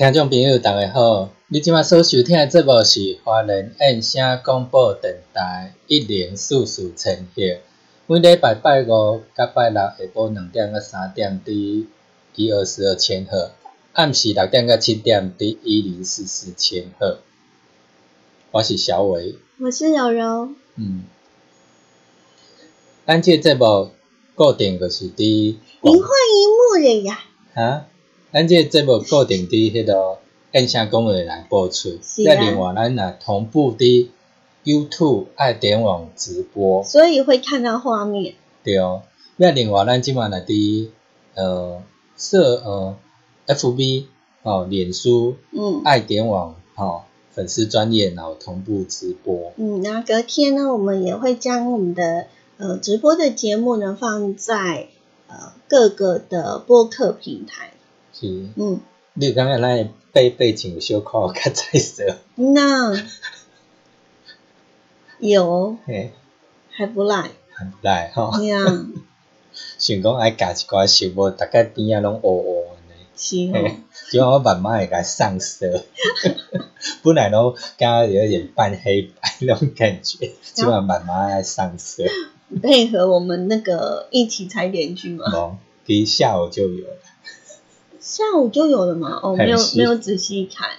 听众朋友，大家好！你即马所收听的节目是华人燕声广播电台一零四四千赫，每礼拜拜五甲拜六下晡两点到三点伫一二四二千赫，暗时六点到七点伫一零四四千赫。我是小伟，我是柔柔。嗯，咱这节目固定就是伫您换荧幕了呀？啊？咱这节目固定伫迄个燕声公会来播出，再另外咱也同步伫 YouTube 爱点网直播，所以会看到画面。对哦，再另外咱即满来伫呃社呃 FB 哦脸书嗯爱点网哦粉丝专业然后同步直播。嗯，那隔天呢，我们也会将我们的呃直播的节目呢放在呃各个的播客平台。是，嗯，你感觉咱背背景有小可较彩色？那有，嘿，还不赖，还不赖吼。对啊，想讲爱加一寡小无，大概边仔拢乌乌的。是哦，就我慢慢会甲上色，本来拢感觉有点半黑白那种感觉，就要慢慢爱上色。配合我们那个一起踩点剧嘛。哦，第一下午就有了。下午就有了嘛？哦，没有没有仔细看。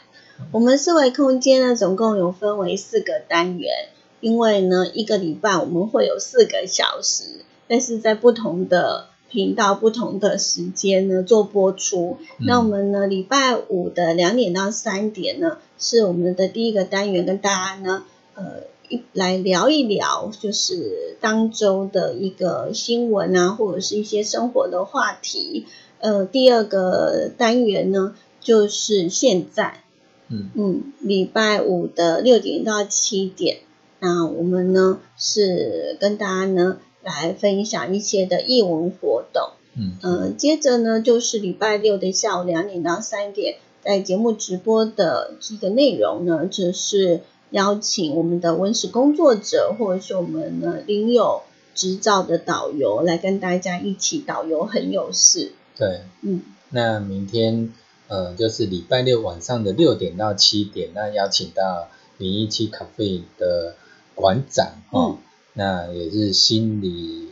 我们四维空间呢，总共有分为四个单元，因为呢，一个礼拜我们会有四个小时，但是在不同的频道、不同的时间呢做播出。那我们呢，礼拜五的两点到三点呢，是我们的第一个单元，跟大家呢，呃，一来聊一聊，就是当周的一个新闻啊，或者是一些生活的话题。呃，第二个单元呢，就是现在，嗯嗯，礼拜五的六点到七点，那我们呢是跟大家呢来分享一些的译文活动，嗯嗯，接着呢就是礼拜六的下午两点到三点，在节目直播的这个内容呢，就是邀请我们的文史工作者，或者是我们呢领有执照的导游来跟大家一起导游很有事。对，嗯，那明天呃就是礼拜六晚上的六点到七点，那邀请到零一七咖啡的馆长哦，那也是心理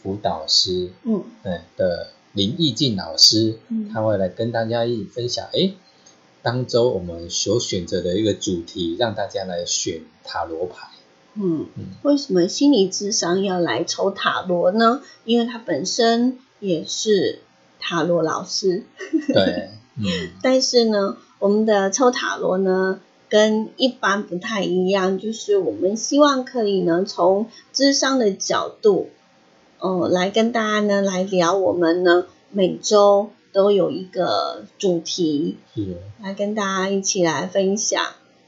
辅导师，嗯，对的林义静老师，嗯，他会来跟大家一起分享，哎，当周我们所选择的一个主题，让大家来选塔罗牌，嗯。嗯，为什么心理智商要来抽塔罗呢？因为它本身也是。塔罗老师，对，嗯，但是呢，我们的抽塔罗呢，跟一般不太一样，就是我们希望可以呢，从智商的角度，呃，来跟大家呢来聊我们呢每周都有一个主题，来跟大家一起来分享。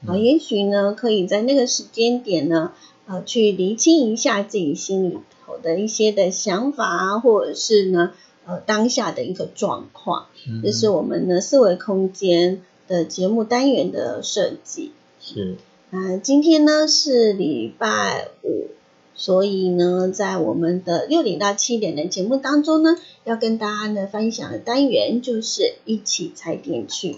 啊，也许呢，可以在那个时间点呢，呃，去厘清一下自己心里头的一些的想法啊，或者是呢，呃，当下的一个状况。这是我们的四维空间的节目单元的设计。是。啊，今天呢是礼拜五，所以呢，在我们的六点到七点的节目当中呢，要跟大家呢分享的单元就是一起踩点去。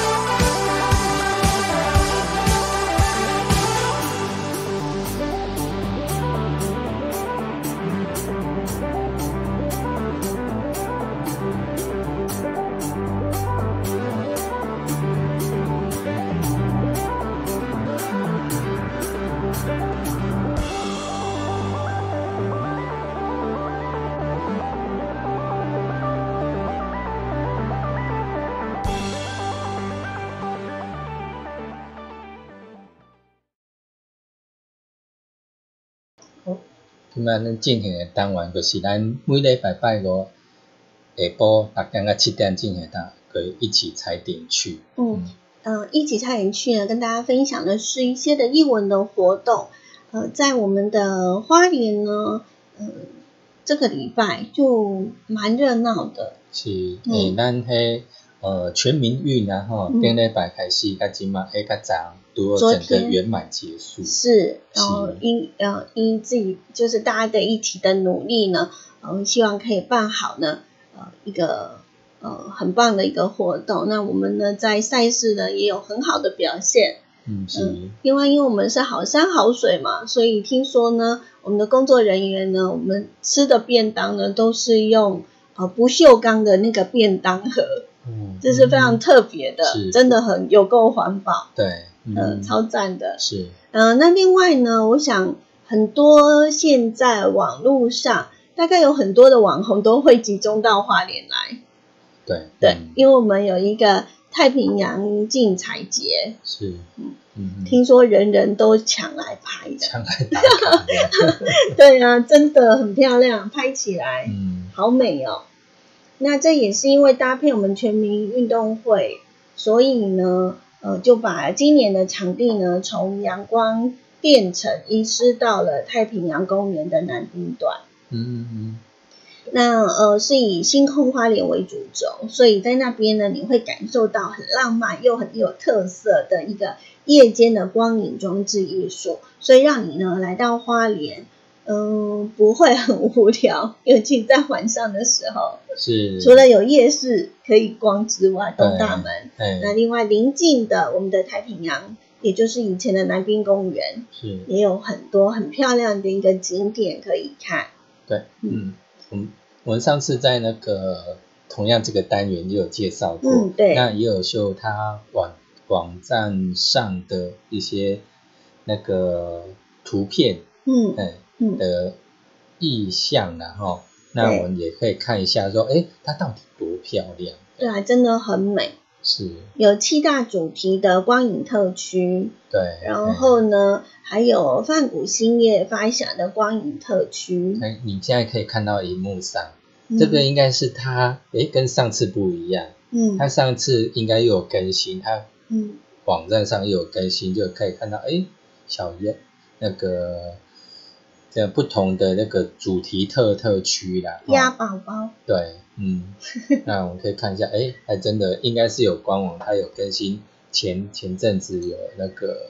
今仔咱进行的单元，就是咱每礼拜拜五下晡六点到七点进行的，可以一起踩点去。嗯，呃，一起踩点去呢，跟大家分享的是一些的译文的活动。呃，在我们的花莲呢，呃，这个礼拜就蛮热闹的。是，诶，咱迄呃全民运然后顶礼拜开始，甲今嘛迄较早。都整个圆满结束，是，然后因呃因自己就是大家的一起的努力呢，呃希望可以办好呢，呃一个呃很棒的一个活动。那我们呢在赛事呢也有很好的表现，嗯是，因为因为我们是好山好水嘛，所以听说呢我们的工作人员呢，我们吃的便当呢都是用呃不锈钢的那个便当盒，嗯，这是非常特别的，真的很有够环保，对。嗯，超赞的。是，嗯，那另外呢，我想很多现在网络上大概有很多的网红都会集中到花莲来。对对，因为我们有一个太平洋竞彩节。是，嗯嗯，听说人人都抢来拍的。抢来打卡。对啊，真的很漂亮，拍起来，嗯，好美哦。那这也是因为搭配我们全民运动会，所以呢。呃，就把今年的场地呢，从阳光电城移师到了太平洋公园的南滨段。嗯嗯嗯。那呃，是以星空花莲为主轴，所以在那边呢，你会感受到很浪漫又很有特色的一个夜间的光影装置艺术，所以让你呢来到花莲。嗯，不会很无聊，尤其在晚上的时候。是。除了有夜市可以逛之外，东大门。那另外临近的我们的太平洋，也就是以前的南滨公园，是也有很多很漂亮的一个景点可以看。对，嗯，我们我们上次在那个同样这个单元也有介绍过，嗯，对。那也有秀他网网站上的一些那个图片，嗯，哎。的意象然后那我们也可以看一下，说，哎，它到底多漂亮？对啊，真的很美。是。有七大主题的光影特区。对。然后呢，还有泛古星夜发祥的光影特区。哎，你现在可以看到荧幕上，这个应该是它，哎，跟上次不一样。嗯。它上次应该又有更新，它嗯网站上又有更新，就可以看到，哎，小月那个。这不同的那个主题特特区啦，鸭宝宝，对，嗯，那我们可以看一下，哎，还真的应该是有官网，它有更新，前前阵子有那个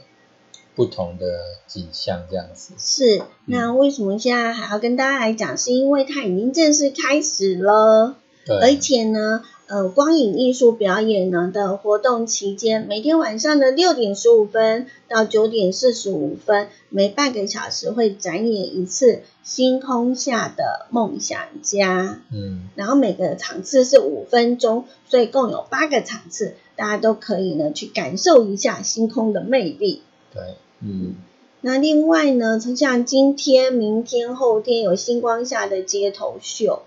不同的景象这样子。是，那为什么现在还要跟大家来讲？是因为它已经正式开始了，对，而且呢，呃光影艺术表演呢的活动期间，每天晚上的六点十五分到九点四十五分，每半个小时会展演一次《星空下的梦想家》。嗯，然后每个场次是五分钟，所以共有八个场次，大家都可以呢去感受一下星空的魅力。对，嗯，那另外呢，像今天、明天、后天有星光下的街头秀，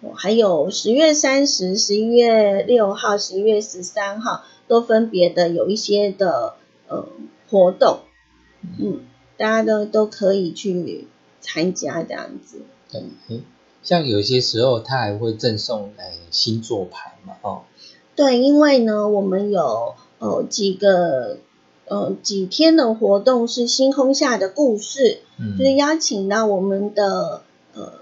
哦还有十月三十、十一月六号、十一月十三号都分别的有一些的呃活动，嗯，大家都都可以去参加这样子。对，像有些时候他还会赠送诶星座牌嘛，哦，对，因为呢，我们有呃几个呃几天的活动是星空下的故事，嗯，就是邀请到我们的呃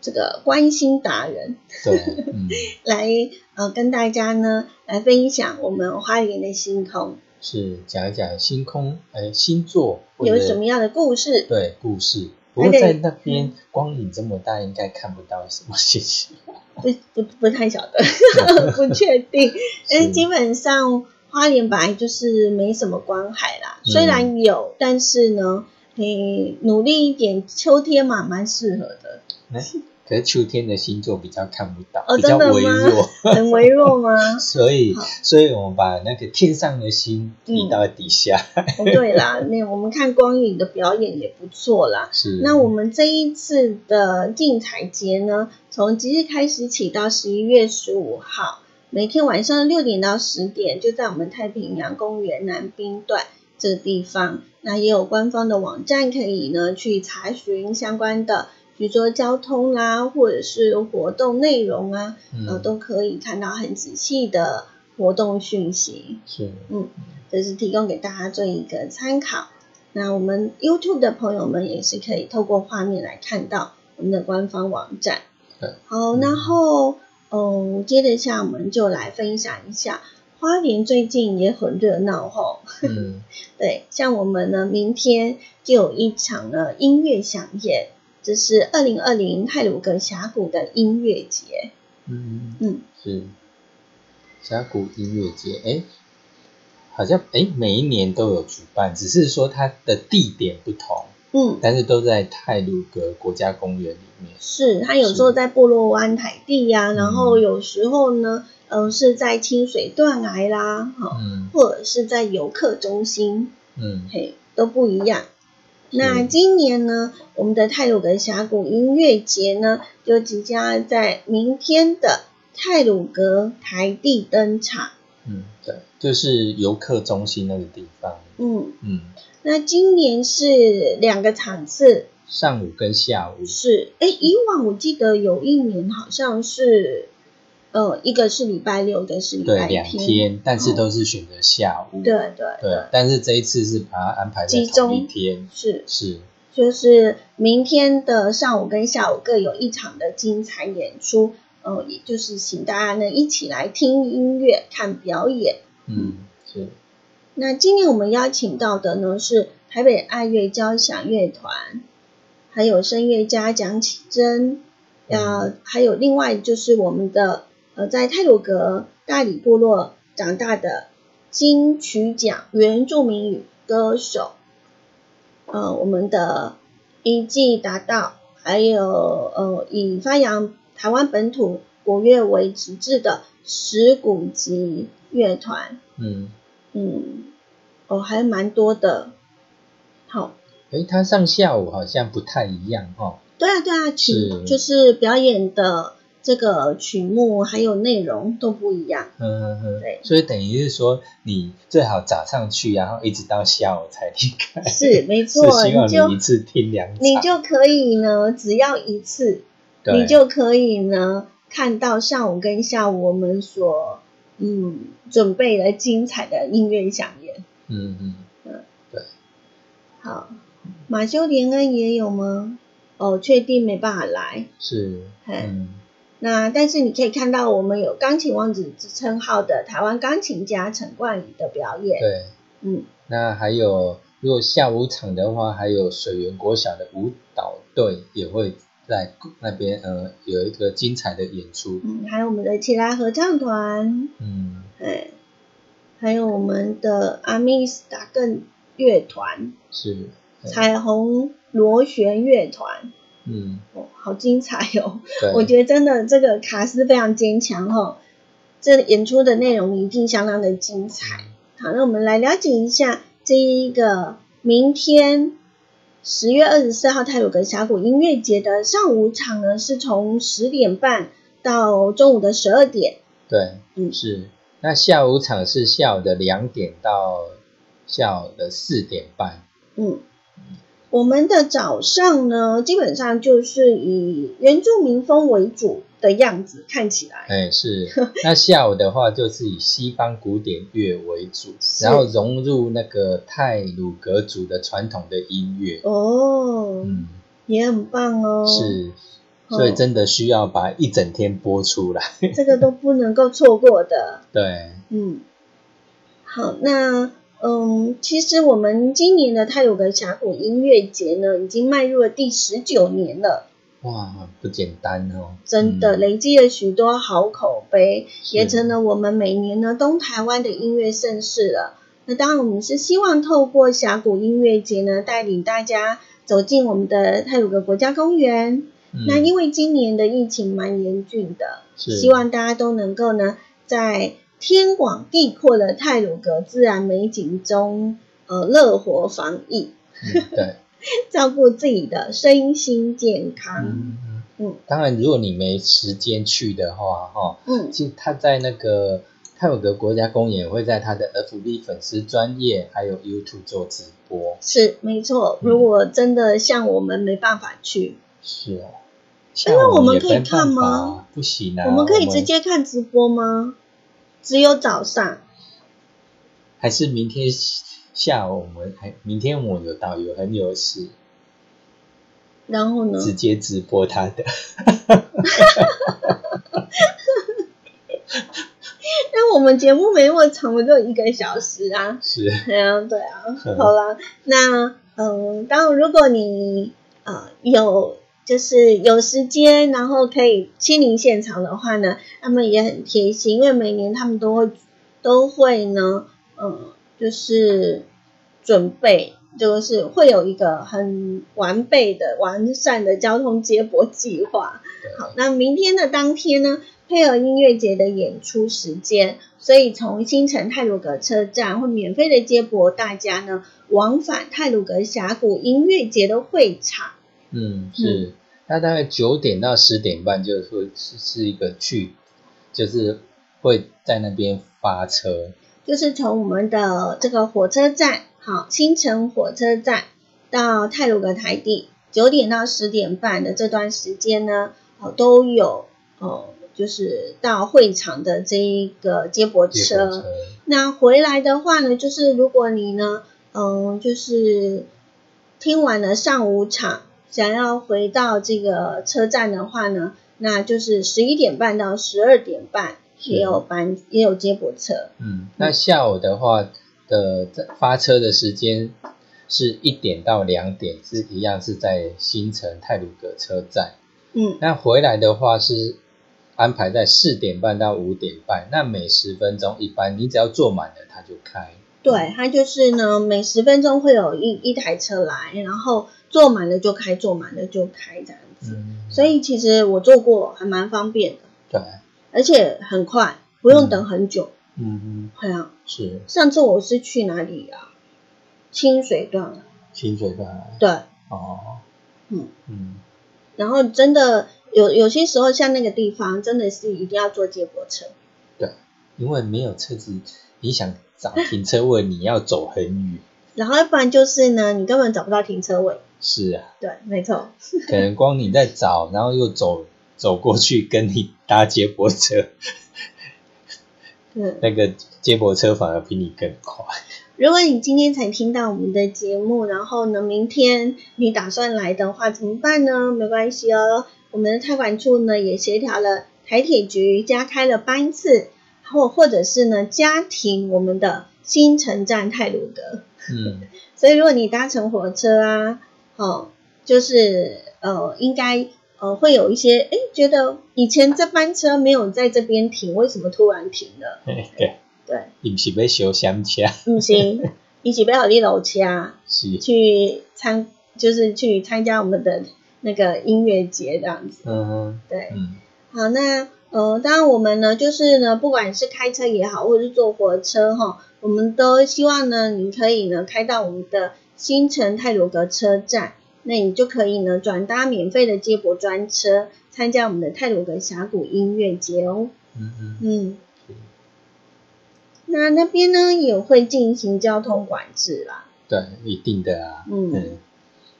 这个关心达人对，嗯，来呃跟大家呢来分享我们花莲的星空是讲一讲星空，诶星座有什么样的故事。对故事。不过在那边光影这么大，应该看不到什么信息。不不不太晓得，不确定。但基本上花莲本来就是没什么光海啦，嗯虽然有，但是呢，你努力一点，秋天嘛蛮适合的。诶 可是秋天的星座比较看不到，哦比较微弱，很微弱吗？所以所以我们把那个天上的星移到底下。哦，对啦，那我们看光影的表演也不错啦。是，那我们这一次的竞彩节呢，从即日开始起到十一月十五号，每天晚上六点到十点，就在我们太平洋公园南滨段这个地方。那也有官方的网站可以呢去查询相关的，比如说交通啦，或者是活动内容啊，呃，嗯，都可以看到很仔细的活动讯息。是，嗯这是提供给大家做一个参考。那我们 YouTube 的朋友们也是可以透过画面来看到我们的官方网站对。好，然后嗯，接着下我们就来分享一下花莲最近也很热闹吼。嗯，对，像我们呢，明天就有一场呢音乐响宴，这是二零二零泰鲁格峡谷的音乐节。嗯嗯，是峡谷音乐节，哎，好像哎每一年都有举办，只是说它的地点不同，嗯，但是都在泰鲁格国家公园里面。是，它有时候在部落湾台地呀、然后嗯有时候呢，嗯、是在清水断崖啦，哈、嗯或者是在游客中心，嗯嘿，都不一样。那今年呢，我们的泰鲁格峡谷音乐节呢，就即将在明天的泰鲁格台地登场。嗯，对，就是游客中心那个地方。嗯，嗯，那今年是两个场次，上午跟下午。是，哎，以往我记得有一年好像是，呃，一个是礼拜六，一个是礼对，拜两天，但是都是选择下午。对对对，但是这一次是把它安排在集同一中天。是，是，就是明天的上午跟下午各有一场的精彩演出，呃，也就是请大家呢一起来听音乐、看表演。嗯，是，那今年我们邀请到的呢是台北爱乐交响乐团，还有声乐家蒋启珍，呃，还有另外就是我们的呃在泰鲁格大理部落长大的金曲奖原住民语歌手，呃，我们的一季达到，还有呃以发扬台湾本土国乐为旗帜的石鼓集乐团。嗯，嗯，哦，还蛮多的。好，诶，他上下午好像不太一样哦。对啊，对啊，曲是就是表演的这个曲目还有内容都不一样。嗯嗯嗯，对所以等于是说，你最好早上去，然后一直到下午才离开。是，没 是错，希望你就一次听两场。你就可以呢，只要一次，你就可以呢看到上午跟下午我们所嗯准备的精彩的音乐响宴。嗯嗯嗯，对好，马修连恩也有吗？哦，确定没办法来。是，嗯那但是你可以看到，我们有钢琴王子之称号的台湾钢琴家陈冠宇的表演。对。嗯，那还有，如果下午场的话，还有水源国小的舞蹈队也会在那边呃有一个精彩的演出。嗯，还有我们的其他合唱团，嗯，哎，还有我们的阿密斯达更乐团，是。彩虹螺旋乐团，嗯，哦，好精彩哦！对，我觉得真的这个卡斯非常坚强哦，这演出的内容一定相当的精彩。好，那我们来了解一下这一个明天十月二十四号泰鲁格峡谷音乐节的上午场呢，是从十点半到中午的十二点。对，嗯是。那下午场是下午的两点到下午的四点半。嗯，我们的早上呢，基本上就是以原住民风为主的样子，看起来。哎，是。那下午的话，就是以西方古典乐为主，然后融入那个泰鲁格族的传统的音乐。哦，嗯，也很棒哦。是，所以真的需要把一整天播出来。这个都不能够错过的。对，嗯，好，那嗯，其实我们今年的泰有个峡谷音乐节呢，已经迈入了第十九年了。哇，不简单哦！真的、嗯累积了许多好口碑，也成了我们每年呢东台湾的音乐盛事了。那当然，我们是希望透过峡谷音乐节呢，带领大家走进我们的泰鲁格国家公园。嗯那因为今年的疫情蛮严峻的，希望大家都能够呢，在天广地阔的泰鲁格自然美景中，呃，乐活防疫，嗯 对，照顾自己的身心健康。嗯嗯嗯当然，如果你没时间去的话，哈，嗯其实他在那个泰鲁格国家公园会在他的 FB 粉丝专业还有 YouTube 做直播。是没错。嗯如果真的像我们没办法去，是哦，因为我们可以看吗？不行啊，我们可以直接看直播吗？只有早上。还是明天下午我们还明天我有导游很有事，然后呢？直接直播他的。那我们节目没那么长，我们就一个小时啊。是，对啊，对啊，嗯 好啦，那嗯，当然如果你呃有就是有时间，然后可以亲临现场的话呢，他们也很贴心，因为每年他们都会都会呢，嗯，就是准备，就是会有一个很完备的、完善的交通接驳计划。好，那明天的当天呢，配合音乐节的演出时间，所以从新城泰鲁格车站会免费的接驳大家呢往返泰鲁格峡谷音乐节的会场。嗯，是，那大概九点到十点半就会是是一个去，就是会在那边发车，就是从我们的这个火车站，好，新城火车站到泰鲁格台地，九点到十点半的这段时间呢，哦，都有哦，就是到会场的这一个接驳车。驳车，那回来的话呢，就是如果你呢，嗯，就是听完了上午场，想要回到这个车站的话呢，那就是十一点半到十二点半也有班也有接驳车。嗯，那下午的话的发车的时间是一点到两点，是一样是在新城泰鲁阁车站。嗯，那回来的话是安排在四点半到五点半，那每十分钟一班，你只要坐满了它就开。对，它就是呢，每十分钟会有一一台车来，然后坐满了就开，坐满了就开这样子。嗯，所以其实我坐过，还蛮方便的，对，而且很快，不用等很久。嗯嗯，对啊，是上次我是去哪里啊？清水段啊，清水段来。对，哦，嗯嗯，然后真的有有些时候像那个地方，真的是一定要坐接驳车。对，因为没有车子，你想找停车位，你要走很远。然后要不然就是呢，你根本找不到停车位。是啊，对，没错。可能光你在找，然后又走走过去跟你搭接驳车，嗯，那个接驳车反而比你更快。如果你今天才听到我们的节目，然后呢，明天你打算来的话，怎么办呢？没关系哦，我们的泰管处呢也协调了台铁局加开了班次，或或者是呢家庭我们的新城站泰鲁德。嗯，所以如果你搭乘火车啊，哦，就是呃，应该呃会有一些哎觉得以前这班车没有在这边停，为什么突然停了？对对，伊毋是要修乡车，不行，一起不要你楼车 是，去参，就是去参加我们的那个音乐节这样子。嗯对，嗯好，那呃，当然我们呢，就是呢，不管是开车也好，或者是坐火车哈，我们都希望呢，你可以呢开到我们的新城泰鲁阁车站，那你就可以呢转搭免费的接驳专车，参加我们的泰鲁阁峡谷音乐节哦。嗯嗯，嗯，那那边呢也会进行交通管制啦。对，一定的啊，嗯。嗯，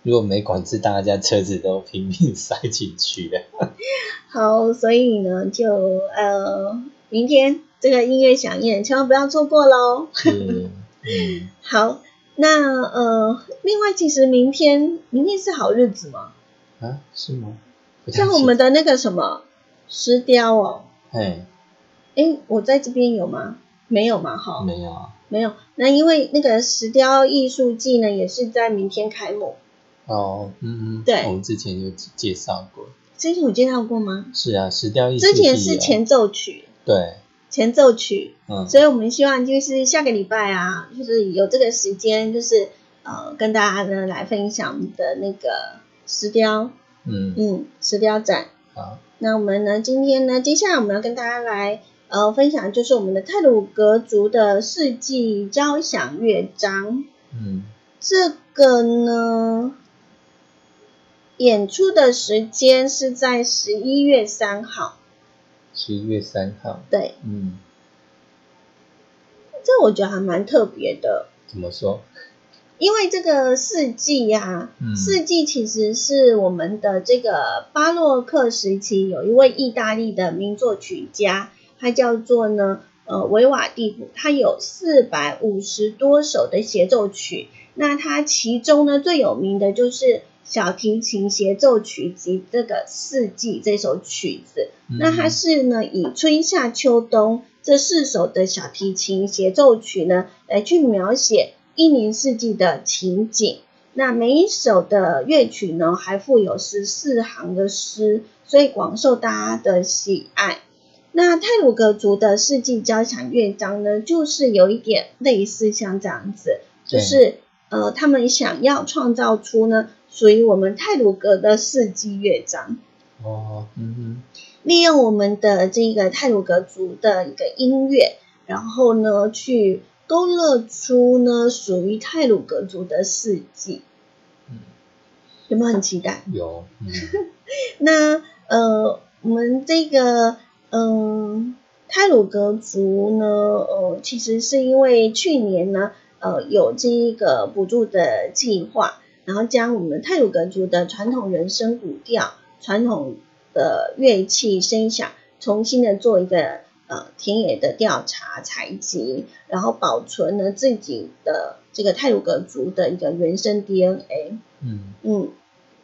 如果没管制，大家车子都拼命塞进去了，好，所以呢，就呃，明天这个音乐响宴，千万不要错过喽。是，嗯，好，那呃，另外，其实明天明天是好日子吗，啊，是吗？像我们的那个什么石雕哦，哎哎，我在这边有吗？没有嘛，哈，没有啊，没有。那因为那个石雕艺术季呢，也是在明天开幕。哦，嗯嗯，对。我们之前有介绍过，之前有介绍过吗？是啊，石雕艺术之前是前奏曲，对，前奏曲，嗯，所以我们希望就是下个礼拜啊，就是有这个时间，就是呃，跟大家呢来分享我们的那个石雕，嗯，嗯，石雕展。好，那我们呢，今天呢，接下来我们要跟大家来呃分享，就是我们的泰鲁格族的世纪交响乐章。嗯，这个呢，演出的时间是在十一月三号。十一月三号，对，嗯，这我觉得还蛮特别的。怎么说？因为这个四季呀、嗯。四季其实是我们的这个巴洛克时期有一位意大利的名作曲家，他叫做呢呃维瓦蒂普，他有四百五十多首的协奏曲，那他其中呢最有名的就是小提琴协奏曲集这个四季这首曲子，那它是呢以春夏秋冬这四首的小提琴协奏曲呢来去描写一年四季的情景。那每一首的乐曲呢还附有十四行的诗，所以广受大家的喜爱。那泰鲁格族的四季交响乐章呢，就是有一点类似像这样子，就是呃，他们想要创造出呢属于我们泰鲁格的四季乐章。哦，嗯利用我们的这个泰鲁格族的一个音乐，然后呢，去勾勒出呢属于泰鲁格族的四季。嗯有没有很期待？有，嗯，那呃，我们这个嗯、泰鲁格族呢，呃，其实是因为去年呢，呃，有这一个补助的计划，然后将我们泰鲁格族的传统人声古调、传统的乐器声响，重新的做一个呃田野的调查采集，然后保存了自己的这个泰鲁格族的一个原生 DNA。嗯，嗯，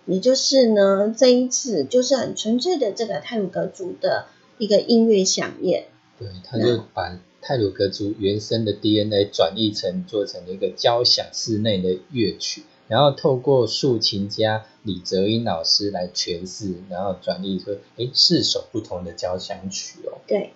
也就是呢，这一次就是很纯粹的这个泰鲁格族的一个音乐响宴。对，他就把泰鲁格族原生的 DNA 转译成做成了一个交响室内的乐曲，然后透过竖琴家李泽英老师来诠释，然后转译出诶四首不同的交响曲哦。对，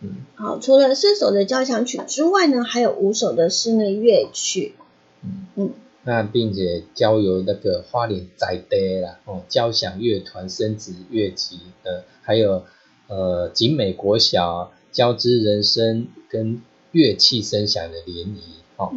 嗯好，除了四首的交响曲之外呢，还有五首的室内乐曲。嗯嗯，那并且交由那个花莲宅爹啦，哦，交响乐团升职乐集的，还有呃景美国小交织人声跟乐器声响的联谊哦。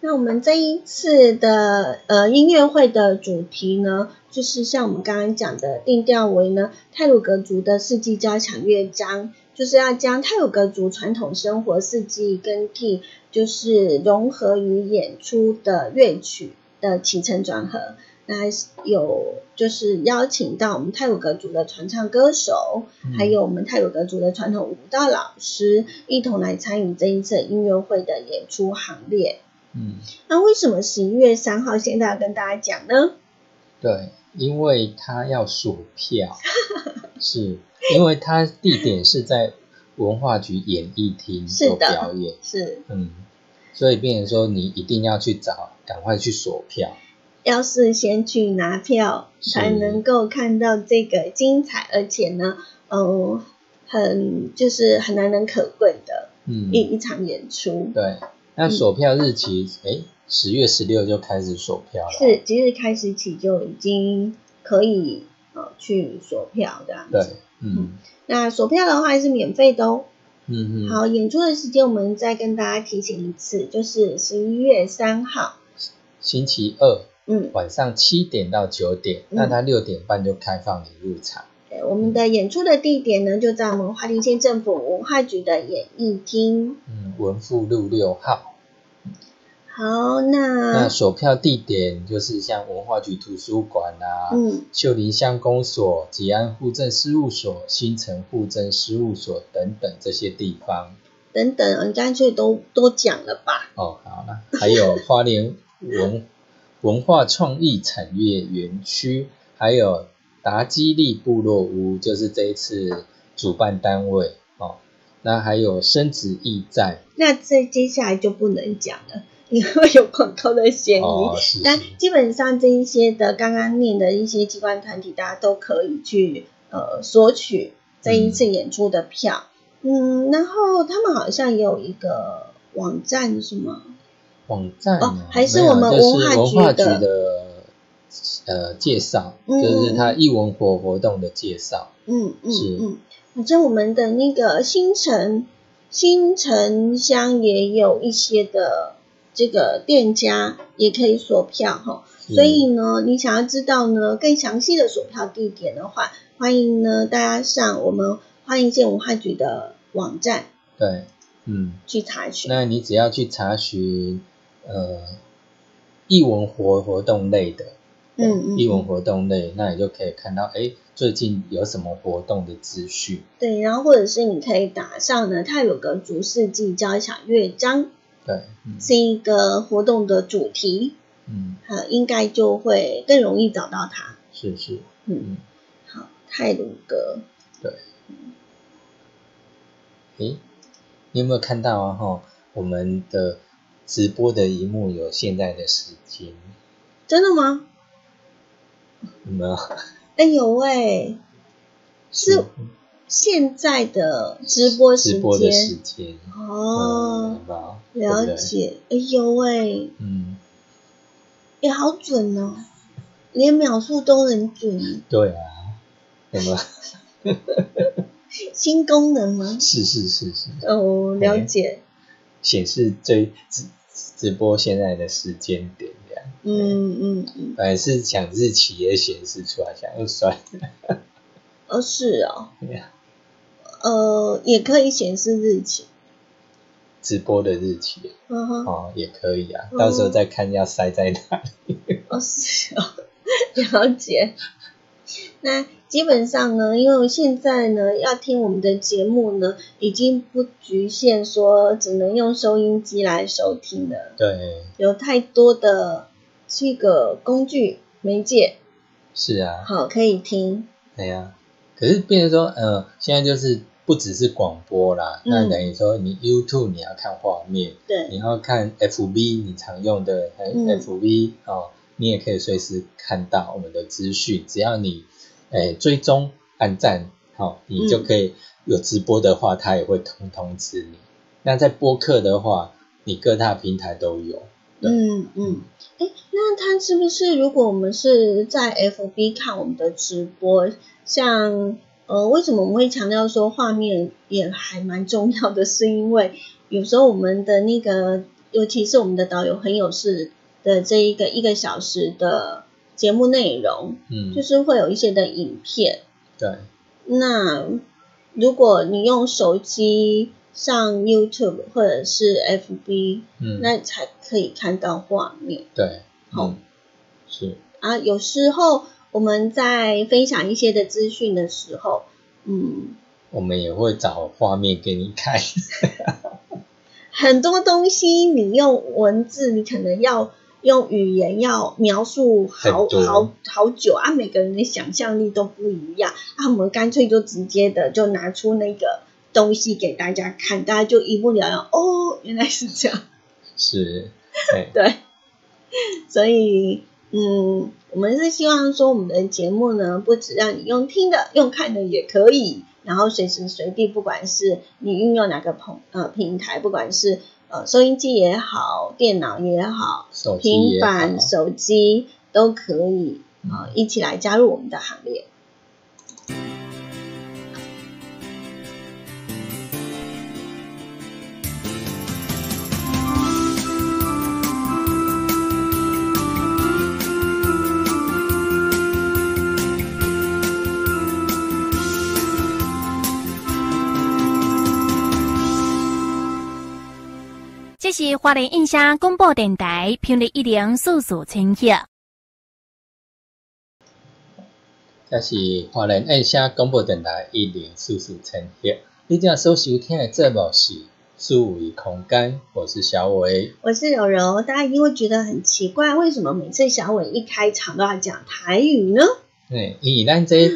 那我们这一次的呃音乐会的主题呢，就是像我们刚刚讲的，定调为呢泰鲁格族的四季交响乐章，就是要将泰鲁格族传统生活四季更替，就是融合于演出的乐曲的起承转合。那有就是邀请到我们泰鲁格族的传唱歌手，嗯还有我们泰鲁格族的传统舞蹈老师，一同来参与这一次音乐会的演出行列。嗯，那为什么十一月三号现在要跟大家讲呢？对，因为他要锁票，是因为他地点是在文化局演艺厅做是的表演，是嗯，所以变成说你一定要去找，赶快去锁票。要是先去拿票，才能够看到这个精彩，而且呢，嗯，很就是很难能可贵的一一场演出。对，那锁票日期，哎，十月十六就开始锁票了。是，即日开始起就已经可以呃去锁票这样子。对，嗯，那锁票的话是免费的哦。嗯嗯。好，演出的时间我们再跟大家提醒一次，就是十一月三号，星期二。嗯，晚上七点到九点，那他六点半就开放你入场。对，我们的演出的地点呢，就在我们花莲县政府文化局的演艺厅。嗯，文富路六号。好，那那索票地点就是像文化局图书馆啊，嗯，秀林乡公所、吉安户政事务所、新城户政事务所等等这些地方。等等，你干脆都都讲了吧。哦，好了，还有花莲文。文化创意产业园区，还有达基利部落屋，就是这一次主办单位哦。那还有生殖驿站，那这接下来就不能讲了，因为有广告的嫌疑。哦，但基本上这一些的刚刚念的一些机关团体，大家都可以去呃索取这一次演出的票。嗯，然后他们好像也有一个网站，是吗？网站哦，还是我们文化局的呃介绍，就是他艺文活活动的介绍。嗯嗯嗯，反正我们的那个新城新城乡也有一些的这个店家也可以锁票哈，所以呢，你想要知道呢更详细的锁票地点的话，欢迎呢大家上我们欢迎县文化局的网站。对，嗯，去查询。那你只要去查询。呃，艺文活活动类的，嗯，艺文活动类，那你就可以看到，哎，最近有什么活动的资讯？对，然后或者是你可以打上呢，它有个主世纪交响乐章，对，是一个活动的主题，嗯，好，应该就会更容易找到它。是是，嗯，好，泰鲁格，对，诶，你有没有看到啊？哈，我们的。直播的荧幕有现在的时间，真的吗？没有。哎呦喂，是现在的直播时间。直播的时间哦，了解。哎呦喂，嗯，也好准哦，连秒数都能准。对啊，什么？新功能吗？是是是是。哦，了解。显示最。直直播现在的时间点嗯嗯嗯，本来是想日期也显示出来，想又算，哦是哦，呃也可以显示日期，直播的日期，嗯哼，哦也可以啊，到时候再看要塞在哪里，哦是哦，了解，那。基本上呢，因为现在呢，要听我们的节目呢，已经不局限说只能用收音机来收听了。对，有太多的这个工具媒介。是啊。好，可以听。对呀，可是变成说，呃，现在就是不只是广播啦，那等于说你 YouTube 你要看画面，对，你要看 FB 你常用的 FB 哦，你也可以随时看到我们的资讯，只要你。哎，追踪按赞，好，你就可以有直播的话，它也会通通知你。那在播客的话，你各大平台都有。嗯嗯，哎，那他是不是如果我们是在 FB 看我们的直播，像呃，为什么我们会强调说画面也还蛮重要的？是因为有时候我们的那个，尤其是我们的导游很有事的这一个一个小时的。节目内容，嗯，就是会有一些的影片，对。那如果你用手机上 YouTube 或者是 FB，嗯，那才可以看到画面。对，好，是啊。有时候我们在分享一些的资讯的时候，嗯，我们也会找画面给你看。很多东西你用文字，你可能要。用语言要描述好好好久啊，每个人的想象力都不一样啊，我们干脆就直接的就拿出那个东西给大家看，大家就一目了然。哦，原来是这样。是，对，所以嗯，我们是希望说我们的节目呢，不止让你用听的，用看的也可以，然后随时随地，不管是你运用哪个平呃平台，不管是呃收音机也好，电脑也好，平板手机都可以啊，一起来加入我们的行列。这是华联印象广播电台频率一零四四千赫。这是华联印象广播电台一零四四千赫。你正所收听的节目是数维空间，我是小伟，我是柔柔。大家一定会觉得很奇怪，为什么每次小伟一开场都要讲台语呢？嗯，因为咱这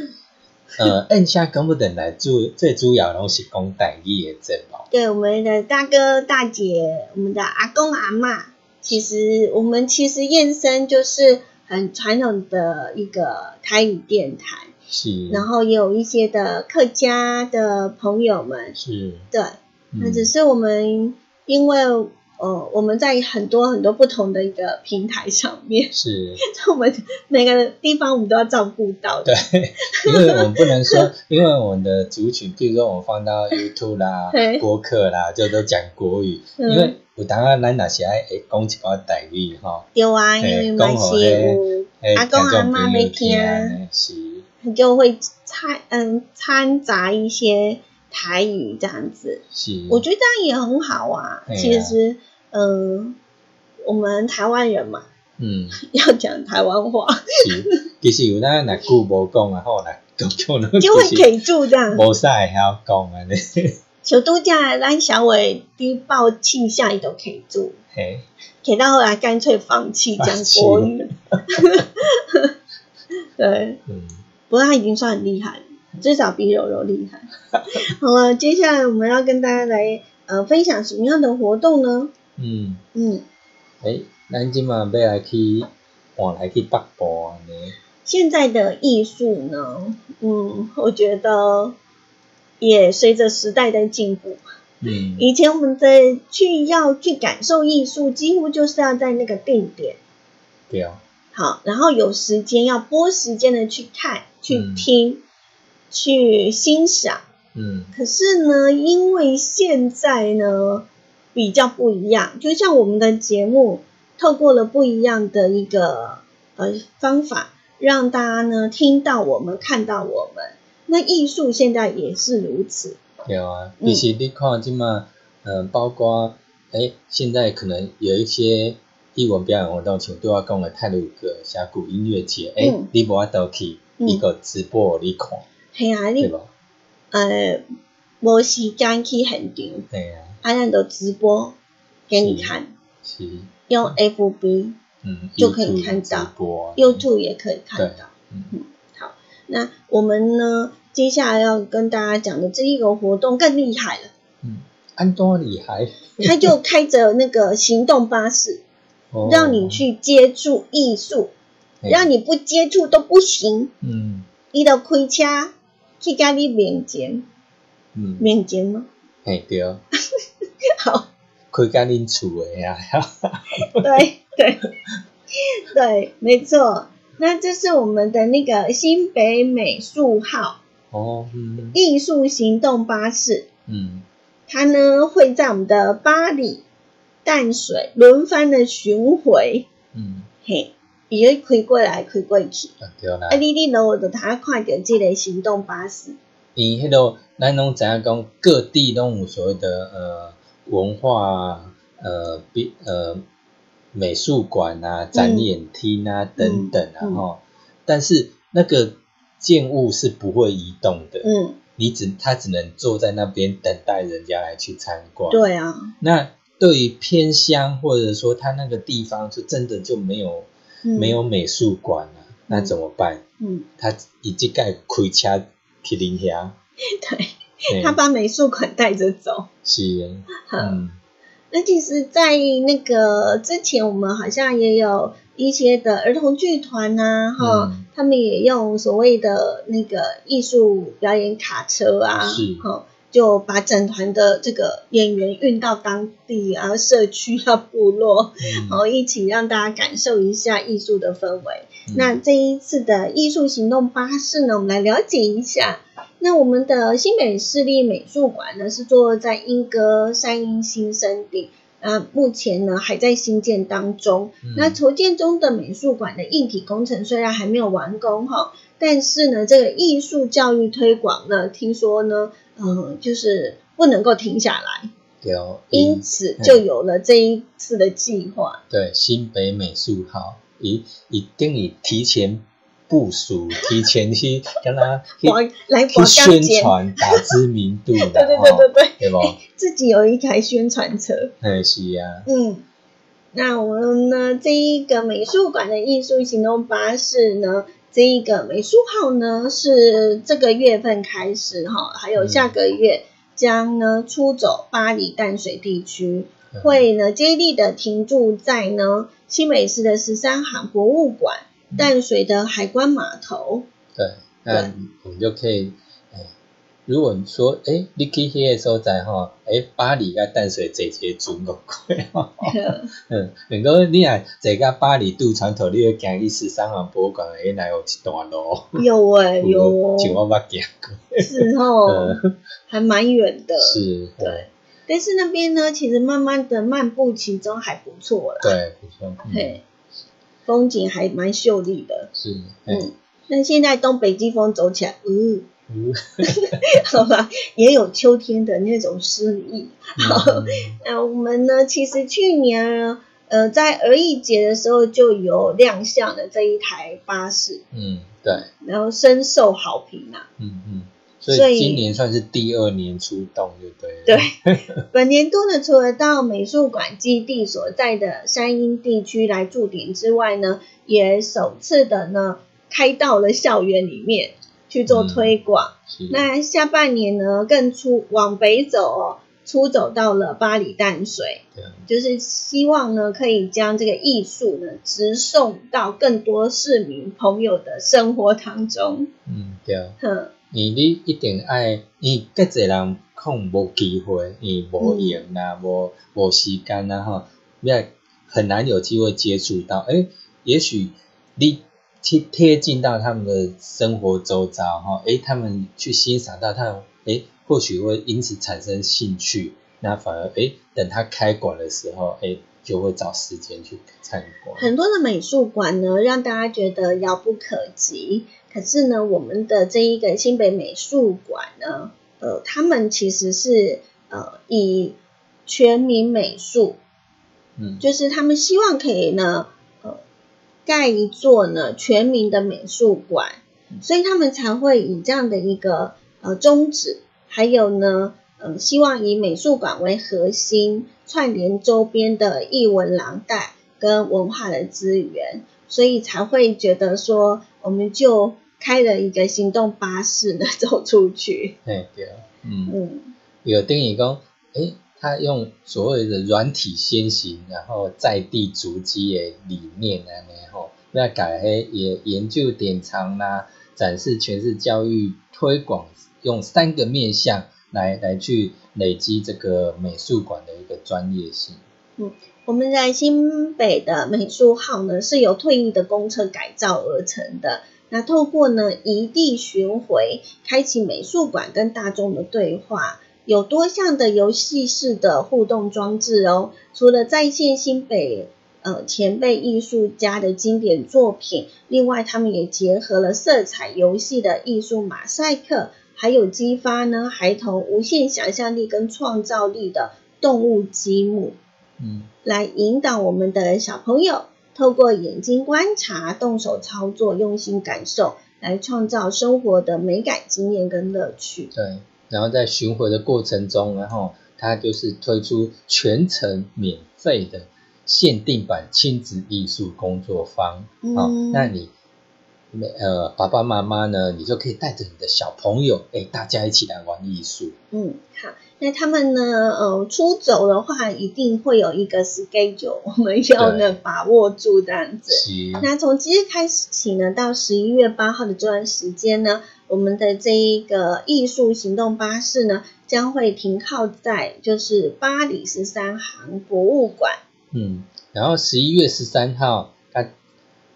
呃按下根本等来主最主要拢是讲台语的节目。对我们的大哥大姐，我们的阿公阿妈，其实我们其实燕生就是很传统的一个台语电台，是，然后也有一些的客家的朋友们，是，对，那只是我们因为。哦，我们在很多很多不同的一个平台上面，是，我们每个地方我们都要照顾到。对，因为我们不能说，因为我们的族群，比如说我们放到 YouTube 啦、播客啦，就都讲国语，因为有当啊，咱那是爱讲一寡台语哈。对啊，因为嘛是有阿公阿妈没听，是，就会掺嗯掺杂一些台语这样子。是，我觉得这样也很好啊，其实。嗯，我们台湾人嘛，嗯，要讲台湾话。是，其实有那那句无讲啊，好啦，就就会给住这样。无啥会晓讲啊，你。小度假，咱小伟低爆气下伊都给住，嘿，给到后来干脆放弃讲国语。对，嗯，不过他已经算很厉害，至少比柔柔厉害。好了，接下来我们要跟大家来呃分享什么样的活动呢？嗯嗯，诶，咱今嘛要来去换来去北部安尼。现在的艺术呢，嗯，我觉得也随着时代在进步。嗯，以前我们在去要去感受艺术，几乎就是要在那个定点。对啊。好，然后有时间要拨时间的去看、去听、去欣赏。嗯。可是呢，因为现在呢。比较不一样，就像我们的节目，透过了不一样的一个呃方法，让大家呢听到我们，看到我们。那艺术现在也是如此。对啊，其实你看今嘛，嗯，包括哎，现在可能有一些艺文表演活动，像对我讲的泰鲁格峡谷音乐节，哎，你无法倒去一个直播你看，系啊，你呃，无时间去现场。对啊。安安的直播给你看，用 FB 嗯就可以看到，YouTube 也可以看到。嗯，好，那我们呢，接下来要跟大家讲的这一个活动更厉害了。嗯，安多厉害，他就开着那个行动巴士，让你去接触艺术，让你不接触都不行。嗯，伊就开车去家你面前，嗯，面前吗？哎，对。好，开家恁厝的呀，对对 对，没错。那这是我们的那个新北美术号哦，艺术行动巴士。嗯，它呢会在我们的巴黎、淡水轮番的巡回。嗯，嘿，伊会开过来，开过去。啊，对啦。啊，你你呢？我就他看到这个行动巴士。伊迄个咱拢知影讲各地拢有所谓的呃。文化呃，比呃美术馆啊、展演厅啊等等啊哈，但是那个建物是不会移动的，嗯，你只他只能坐在那边等待人家来去参观。对啊，那对于偏乡或者说他那个地方就真的就没有没有美术馆了，那怎么办？嗯，他已经盖开车去林遐。对。他把美术馆带着走，是，嗯，那其实，在那个之前，我们好像也有一些的儿童剧团呐，哈，他们也用所谓的那个艺术表演卡车啊，哈。就把整团的这个演员运到当地啊，社区啊，部落，然后一起让大家感受一下艺术的氛围。那这一次的艺术行动巴士呢，我们来了解一下。那我们的新北市立美术馆呢，是坐落在莺歌山阴新生地，啊，目前呢还在新建当中。那筹建中的美术馆的硬体工程虽然还没有完工哈，但是呢，这个艺术教育推广呢，听说呢。嗯，就是不能够停下来，对，因此就有了这一次的计划。对，新北美术号，一一定以提前部署，提前去跟他 来去宣传，打知名度，对对对对对，对不？自己有一台宣传车，哎，是呀，嗯，那我们呢，这一个美术馆的艺术行动巴士呢？这一个美术号呢，是这个月份开始哈，还有下个月将呢出走巴黎淡水地区，会呢接力的停驻在呢新美市的十三行博物馆、淡水的海关码头。对，那我们就可以。如果你说，哎，你去迄个所在吼，哎，巴黎甲淡水坐一个船过去，嗯，如果你啊坐甲巴黎渡船头，你要行去十三行博物馆，原来有一段路。有诶，有。就我捌行过。是吼，还蛮远的。是。对。但是那边呢，其实慢慢的漫步其中还不错啦。对，不错。嘿，风景还蛮秀丽的。是。嗯。那现在东北季风走起来，嗯。嗯 好吧，也有秋天的那种诗意。好，那我们呢？其实去年呃，在儿艺节的时候就有亮相的这一台巴士。嗯，对。然后深受好评啊。嗯嗯。所以今年算是第二年出动，就对。对。本年度呢，除了到美术馆基地所在的山阴地区来驻点之外呢，也首次的呢开到了校园里面。去做推广，那下半年呢更出往北走哦，出走到了巴黎淡水，就是希望呢可以将这个艺术呢直送到更多市民朋友的生活当中。嗯，对啊。哼，你你一定爱，你各侪人可能无机会，你无闲啦，无无时间啦，哈，要很难有机会接触到。哎，也许你。贴贴近到他们的生活周遭，哈，诶，他们去欣赏到他，诶，或许会因此产生兴趣，那反而，诶，等他开馆的时候，诶，就会找时间去参观。很多的美术馆呢，让大家觉得遥不可及，可是呢，我们的这一个新北美术馆呢，呃，他们其实是呃以全民美术，嗯，就是他们希望可以呢。呃盖一座呢全民的美术馆，所以他们才会以这样的一个呃宗旨，还有呢，呃，希望以美术馆为核心，串联周边的艺文廊带跟文化的资源，所以才会觉得说，我们就开了一个行动巴士呢走出去。对对，嗯嗯，有定义讲，诶。他用所谓的软体先行，然后在地足迹的理念啊，然后要改黑也研究典藏啦，展示全市教育推广，用三个面向来来去累积这个美术馆的一个专业性。嗯，我们在新北的美术号呢，是由退役的公车改造而成的。那透过呢一地巡回，开启美术馆跟大众的对话。有多项的游戏式的互动装置哦，除了在线新北呃前辈艺术家的经典作品，另外他们也结合了色彩游戏的艺术马赛克，还有激发呢孩童无限想象力跟创造力的动物积木，嗯，来引导我们的小朋友透过眼睛观察、动手操作、用心感受，来创造生活的美感经验跟乐趣。对。然后在巡回的过程中，然后它就是推出全程免费的限定版亲子艺术工作坊，好，那你呃爸爸妈妈呢，你就可以带着你的小朋友，哎，大家一起来玩艺术。嗯，好，那他们呢，呃，出走的话，一定会有一个 schedule，我们要呢把握住这样子。那从今日开始起呢，到十一月八号的这段时间呢，我们的这一个艺术行动巴士呢，将会停靠在就是巴黎十三行博物馆。嗯，然后十一月十三号，它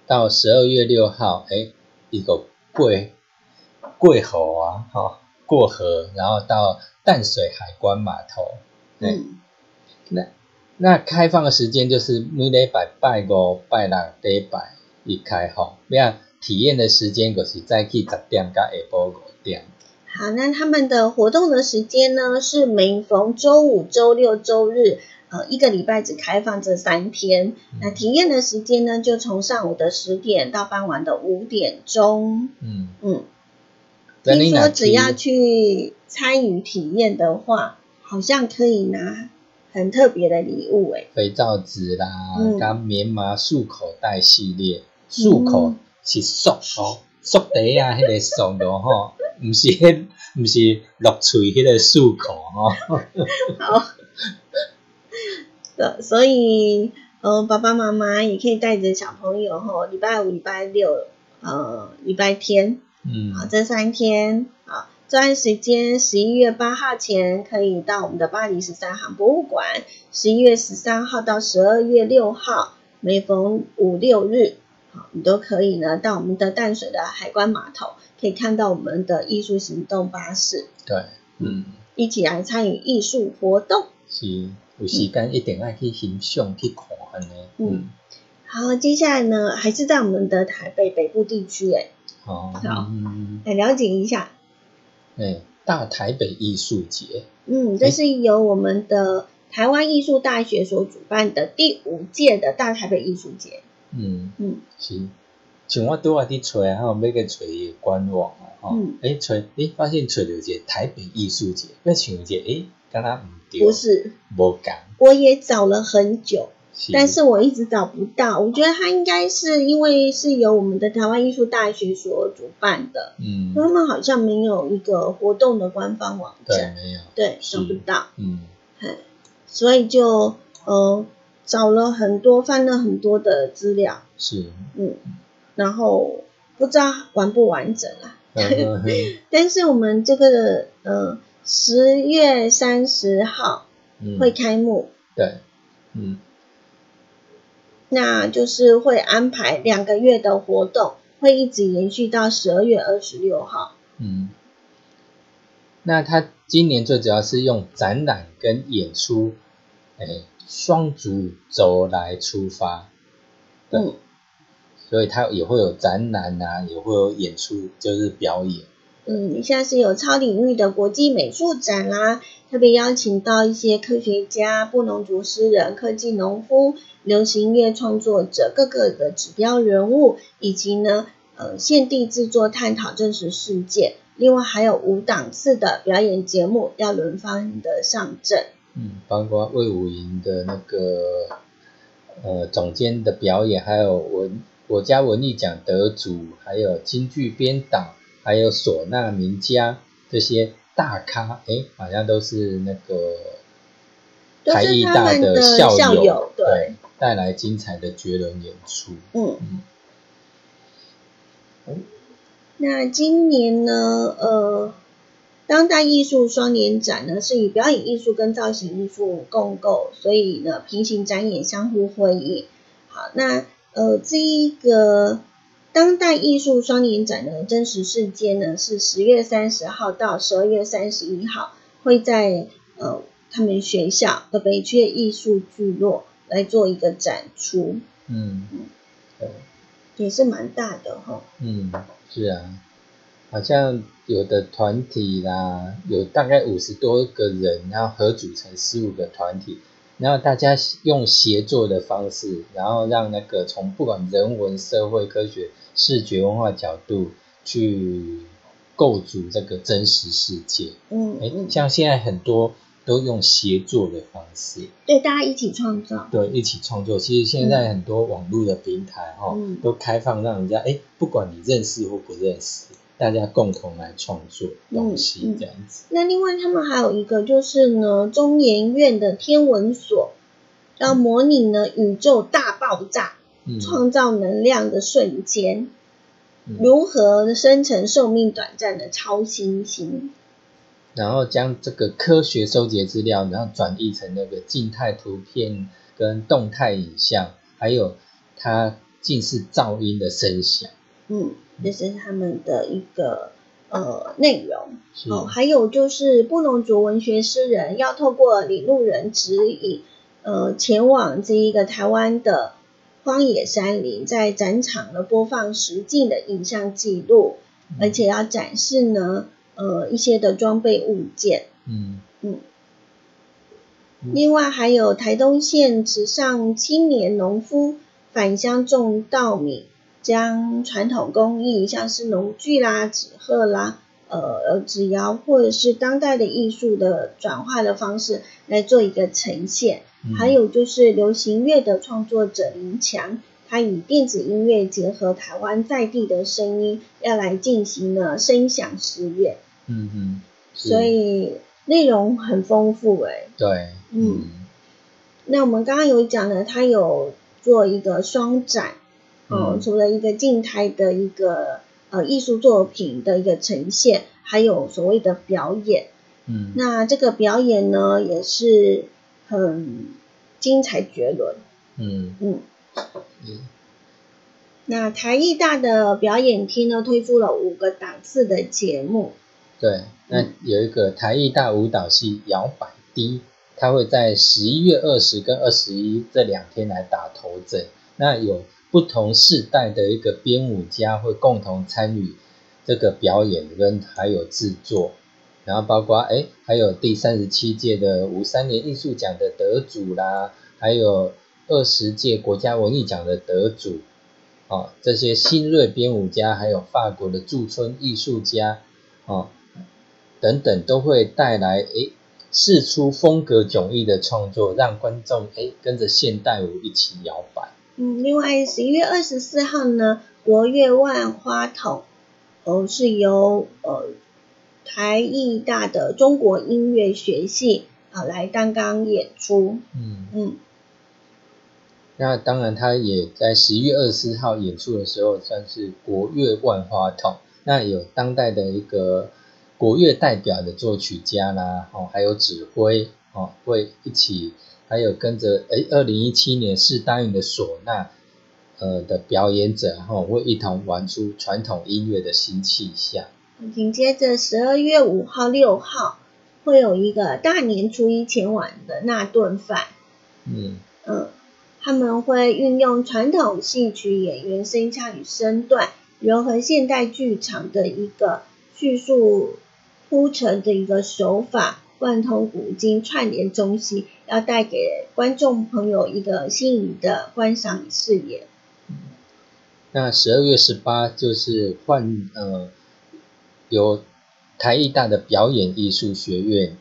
到十二月六号，哎，一个过过河啊，哈，过河，然后到淡水海关码头。嗯，那那开放的时间就是每礼拜拜五、拜六、礼拜一开放，那体验的时间就是早起十点到下晡五点。好，那他们的活动的时间呢，是每逢周五、周六、周日。呃，一个礼拜只开放这三天，那体验的时间呢，就从上午的十点到傍晚的五点钟。嗯嗯，听说只要去参与体验的话，好像可以拿很特别的礼物诶，肥皂纸啦，跟棉麻漱口袋系列，漱口是漱哦，漱地啊，迄个漱的吼，唔是 唔是落嘴迄个漱口哦。好。的，所以，呃，爸爸妈妈也可以带着小朋友吼，礼拜五、礼拜六，呃，礼拜天，嗯，好，这三天，啊，这段时间，十一月八号前可以到我们的巴黎十三行博物馆，十一月十三号到十二月六号，每逢五六日，好，你都可以呢到我们的淡水的海关码头，可以看到我们的艺术行动巴士，对，嗯，一起来参与艺术活动，是。有时间一定要去欣赏去看安尼。嗯，好，接下来呢，还是在我们的台北北部地区诶。好，来了解一下。哎，大台北艺术节。嗯，这是由我们的台湾艺术大学所主办的第五届的大台北艺术节。嗯嗯，是。像我拄啊伫找啊，吼，每个找伊官网啊，吼，哎，找，哎，发现找到一个台北艺术节，要想一个，哎。跟他不是，不敢。我也找了很久，但是我一直找不到。我觉得他应该是因为是由我们的台湾艺术大学所主办的，嗯，他们好像没有一个活动的官方网站，对，没有，对，找不到，嗯，所以就呃找了很多，翻了很多的资料，是，嗯，然后不知道完不完整啊，但是我们这个呃。十月三十号会开幕，对，嗯，那就是会安排两个月的活动，会一直延续到十二月二十六号。嗯，那他今年最主要是用展览跟演出，哎，双主轴来出发，嗯，所以他也会有展览啊，也会有演出，就是表演。嗯，像是有超领域的国际美术展啦，特别邀请到一些科学家、布农族诗人、科技农夫、流行音乐创作者各个的指标人物，以及呢，呃，限定制作探讨真实世界。另外还有五档次的表演节目要轮番的上阵。嗯，包括魏武营的那个呃总监的表演，还有文国家文艺奖得主，还有京剧编导。还有唢呐名家这些大咖，哎，好像都是那个台艺大的校友，对，带来精彩的绝伦演出。嗯嗯。那今年呢，呃，当代艺术双年展呢，是以表演艺术跟造型艺术共构，所以呢，平行展演相互辉映。好，那呃，这一个。当代艺术双年展的真实事件呢，是十月三十号到十二月三十一号，会在呃他们学校的北区艺术聚落来做一个展出。嗯嗯，对，也是蛮大的哈。嗯，是啊，好像有的团体啦，有大概五十多个人，然后合组成十五个团体。然后大家用协作的方式，然后让那个从不管人文、社会科学、视觉文化角度去构筑这个真实世界。嗯，哎，像现在很多都用协作的方式，对，大家一起创造，对，一起创作。其实现在很多网络的平台哈，都开放让人家哎，不管你认识或不认识，大家共同来创作东西这样子。那另外他们还有一个就是呢，中研院的天文所要模拟呢宇宙大爆炸，创造能量的瞬间，如何生成寿命短暂的超新星。然后将这个科学收集资料，然后转译成那个静态图片跟动态影像，还有它近似噪音的声响。嗯，这是他们的一个呃内容。哦，还有就是布农族文学诗人要透过领路人指引，呃，前往这一个台湾的荒野山林，在展场的播放实境的影像记录，而且要展示呢。呃，一些的装备物件，嗯嗯，另外还有台东县池上青年农夫返乡种稻米，将传统工艺，像是农具啦、纸鹤啦、呃纸窑或者是当代的艺术的转化的方式来做一个呈现，还有就是流行乐的创作者林强。他以电子音乐结合台湾在地的声音，要来进行了声响实验。嗯嗯，所以内容很丰富哎。对，嗯。那我们刚刚有讲了，他有做一个双展，哦，除了一个静态的一个呃艺术作品的一个呈现，还有所谓的表演。嗯。那这个表演呢，也是很精彩绝伦。嗯嗯。那台艺大的表演厅呢，推出了五个档次的节目。对，那有一个台艺大舞蹈系摇摆低，他会在十一月二十跟二十一这两天来打头阵。那有不同世代的一个编舞家会共同参与这个表演跟还有制作，然后包括哎还有第三十七届的五三年艺术奖的得主啦，还有二十届国家文艺奖的得主，哦这些新锐编舞家，还有法国的驻村艺术家，哦。等等都会带来诶，试出风格迥异的创作，让观众诶跟着现代舞一起摇摆。嗯，另外十一月二十四号呢，国乐万花筒哦是由呃台艺大的中国音乐学系啊来担纲演出。嗯嗯。那当然，他也在十一月二十四号演出的时候，算是国乐万花筒。那有当代的一个。国乐代表的作曲家啦，哦，还有指挥，哦，会一起，还有跟着，哎，二零一七年是答应的唢呐，呃的表演者，哈，会一同玩出传统音乐的新气象。紧接着十二月五号、六号，会有一个大年初一前晚的那顿饭。嗯嗯，他们会运用传统戏曲演员声腔与身段，融合现代剧场的一个叙述。铺陈的一个手法，贯通古今，串联中西，要带给观众朋友一个新颖的观赏视野。那十二月十八就是换呃，由台艺大的表演艺术学院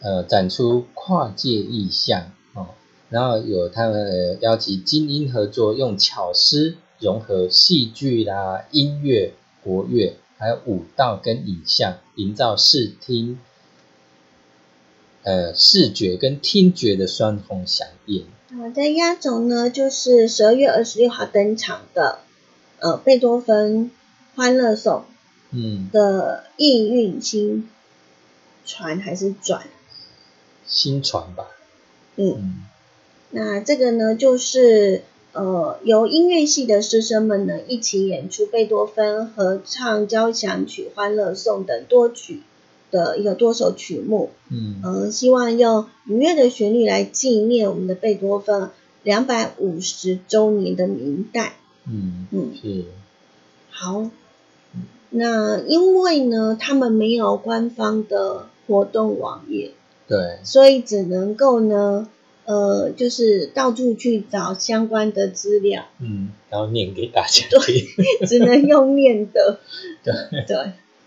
呃展出跨界意象哦，然后有他们邀请精英合作，用巧思融合戏剧啦、音乐、国乐。还有舞蹈跟影像，营造视听，呃，视觉跟听觉的双重响应。好的压轴呢，就是十二月二十六号登场的，呃，贝多芬欢乐颂，嗯，的意韵新传还是转？新传吧。嗯，那这个呢，就是。呃，由音乐系的师生们呢一起演出贝多芬合唱交响曲、欢乐颂等多曲的一个多首曲目。嗯，呃，希望用愉悦的旋律来纪念我们的贝多芬两百五十周年的明代。嗯嗯，是。好，那因为呢，他们没有官方的活动网页，对，所以只能够呢。呃，就是到处去找相关的资料，嗯，然后念给大家听，只能用念的，对。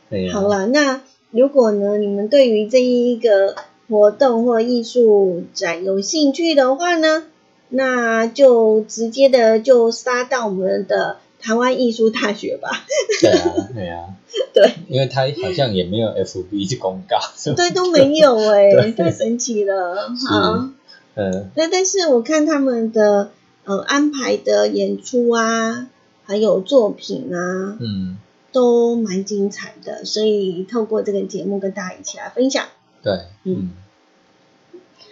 对，好了，那如果呢，你们对于这一个活动或艺术展有兴趣的话呢，那就直接的就杀到我们的台湾艺术大学吧？对啊，对啊，对，因为他好像也没有 FB 公告，对，都没有 哎，太神奇了。好，嗯，那但是我看他们的呃安排的演出啊，还有作品啊，嗯，都蛮精彩的，所以透过这个节目跟大家一起来分享。对，嗯，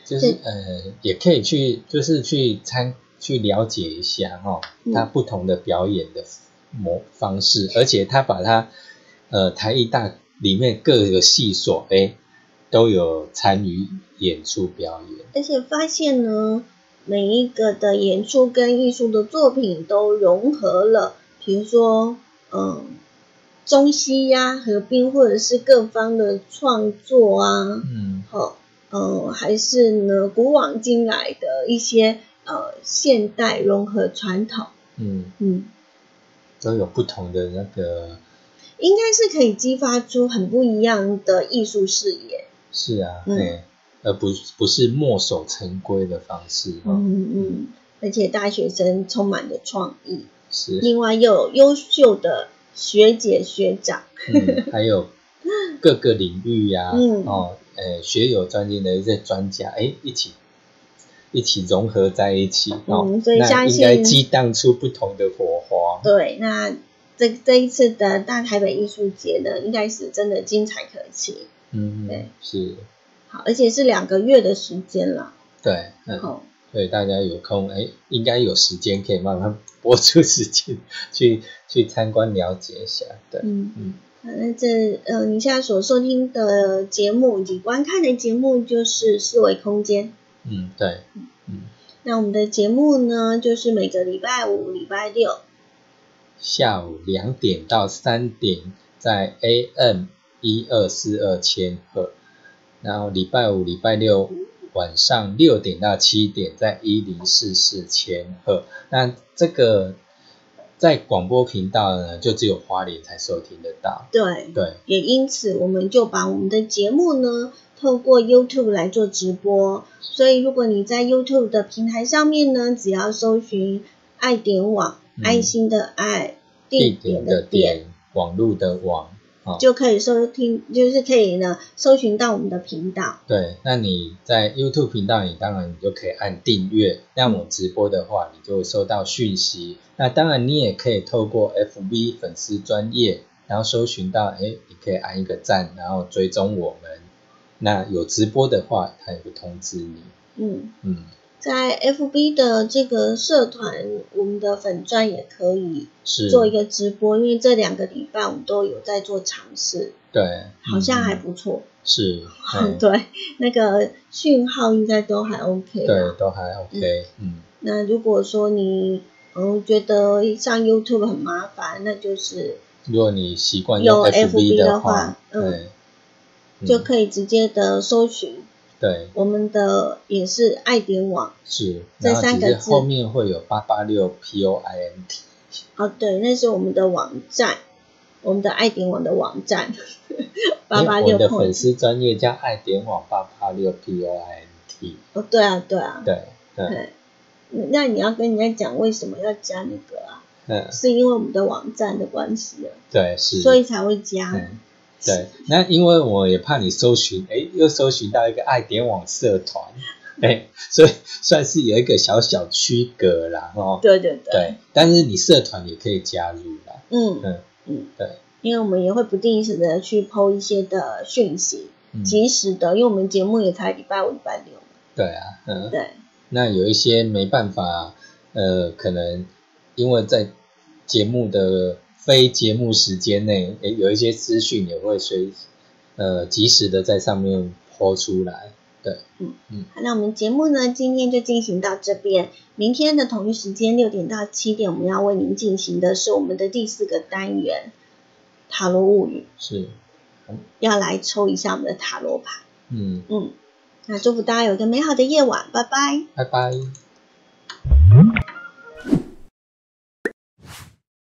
就是呃，也可以去，就是去参。去了解一下哈，他不同的表演的模方式，而且他把他呃台艺大里面各个系所哎都有参与演出表演，而且发现呢，每一个的演出跟艺术的作品都融合了，比如说嗯中西呀合并，或者是各方的创作啊，嗯，好，嗯还是呢古往今来的一些。呃，现代融合传统，嗯嗯，都有不同的那个，应该是可以激发出很不一样的艺术视野。是啊，对，而不不是墨守成规的方式。嗯嗯，而且大学生充满了创意，是，另外又有优秀的学姐学长，还有各个领域呀，哦，诶，学有专精的一些专家，哎，一起。一起融合在一起，哦，所以相信应该激荡出不同的火花。对，那这这一次的大台北艺术节呢，应该是真的精彩可期。嗯，对，是。好，而且是两个月的时间了。对，好，所以大家有空，哎，应该有时间可以慢慢播出时间去去参观了解一下。对，嗯嗯。那这呃，你现在所收听的节目以及观看的节目就是四维空间。嗯，对，嗯，那我们的节目呢，就是每个礼拜五、礼拜六下午两点到三点，在 AM 一二四二千赫，然后礼拜五、礼拜六晚上六点到七点，在一零四四千赫。那这个在广播频道呢，就只有花莲才收听得到。对对，也因此，我们就把我们的节目呢。透过 YouTube 来做直播，所以如果你在 YouTube 的平台上面呢，只要搜寻爱点网，爱心的爱，地点的点，网络的网，就可以收听，就是可以呢，搜寻到我们的频道。对，那你在 YouTube 频道，你当然你就可以按订阅，那我直播的话，你就会收到讯息。那当然你也可以透过 FB 粉丝专业，然后搜寻到，哎，你可以按一个赞，然后追踪我们。那有直播的话，它也会通知你。嗯嗯，在 FB 的这个社团，我们的粉钻也可以做一个直播，因为这两个礼拜我们都有在做尝试。对，好像还不错。是，对，那个讯号应该都还 OK。对，都还 OK。嗯。那如果说你嗯觉得上 YouTube 很麻烦，那就是如果你习惯用 FB 的话，嗯。就可以直接的搜寻，对，我们的也是爱点网，是这三个字。后面会有八八六 P O I N T，哦，对，那是我们的网站，我们的爱点网的网站，八八六。我的粉丝专业叫爱点网八八六 P O I N T，哦，对啊，对啊，对对，那你要跟人家讲为什么要加那个啊？嗯，是因为我们的网站的关系啊，对，是，所以才会加。对，那因为我也怕你搜寻，哎，又搜寻到一个爱点网社团，哎，所以算是有一个小小区隔啦，哦。对对对。对，但是你社团也可以加入啦。嗯嗯嗯，对，因为我们也会不定时的去抛一些的讯息，及时的，因为我们节目也才礼拜五、礼拜六嘛。对啊，嗯。对。那有一些没办法，呃，可能因为在节目的。非节目时间内，诶，有一些资讯也会随呃及时的在上面播出来。对，嗯嗯。好，那我们节目呢，今天就进行到这边。明天的同一时间，六点到七点，我们要为您进行的是我们的第四个单元——塔罗物语。是，要来抽一下我们的塔罗牌。嗯嗯。那祝福大家有一个美好的夜晚，拜拜。拜拜。